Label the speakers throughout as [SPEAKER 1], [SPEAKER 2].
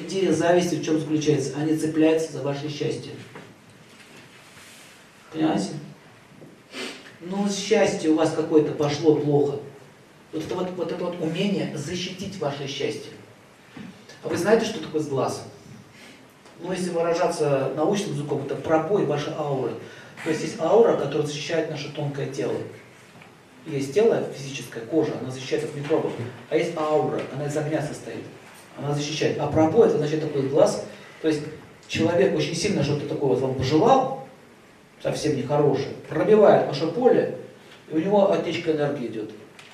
[SPEAKER 1] идея зависти в чем заключается? Они цепляются за ваше счастье. Понимаете? Ну, счастье у вас какое-то пошло плохо. Вот это вот, вот это вот умение защитить ваше счастье. А вы знаете, что такое сглаз? Ну, если выражаться научным языком, это пробой вашей ауры. То есть есть аура, которая защищает наше тонкое тело. Есть тело физическое, кожа, она защищает от микробов. А есть аура, она из огня состоит. Она защищает. А пробой, это значит такой глаз. То есть человек очень сильно что-то такое вот вам пожелал, совсем нехорошее, пробивает ваше поле, и у него отечка энергии идет.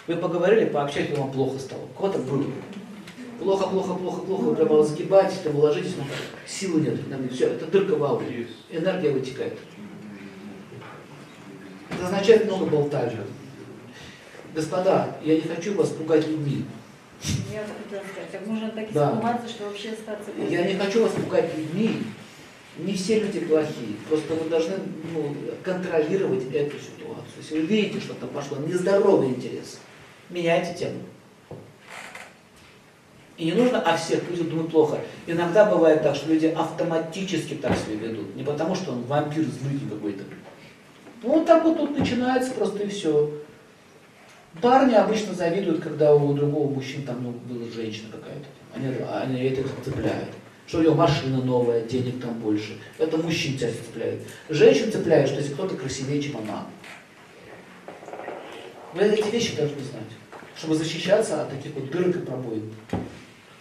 [SPEAKER 1] Вы поговорили, пообщались, вам плохо стало. У кого-то было. Плохо, плохо, плохо, плохо, прямо разгибаетесь, там ложитесь, но силы нет. Все, это дырка в ауре. Энергия вытекает. Это означает много болтали. Господа, я не хочу вас пугать людьми.
[SPEAKER 2] Я хотела сказать, так можно так
[SPEAKER 1] Да.
[SPEAKER 2] испугаться, что вообще остаться
[SPEAKER 1] Я не хочу вас пугать людьми. Не все люди плохие. Просто вы должны ну, контролировать эту ситуацию. Если вы видите, что там пошло нездоровый интерес, меняйте тему. И не нужно о всех людях думать плохо. Иногда бывает так, что люди автоматически так себя ведут. Не потому, что он вампир злый какой-то. Ну, вот так вот тут начинается просто и все. Парни обычно завидуют, когда у другого мужчины там ну, была женщина какая-то. Они, они это цепляют. Что у него машина новая, денег там больше. Это мужчин тебя цепляет. Женщин цепляет, что если кто-то красивее, чем она. Вы эти вещи должны знать, чтобы защищаться от таких вот дырок и пробоин.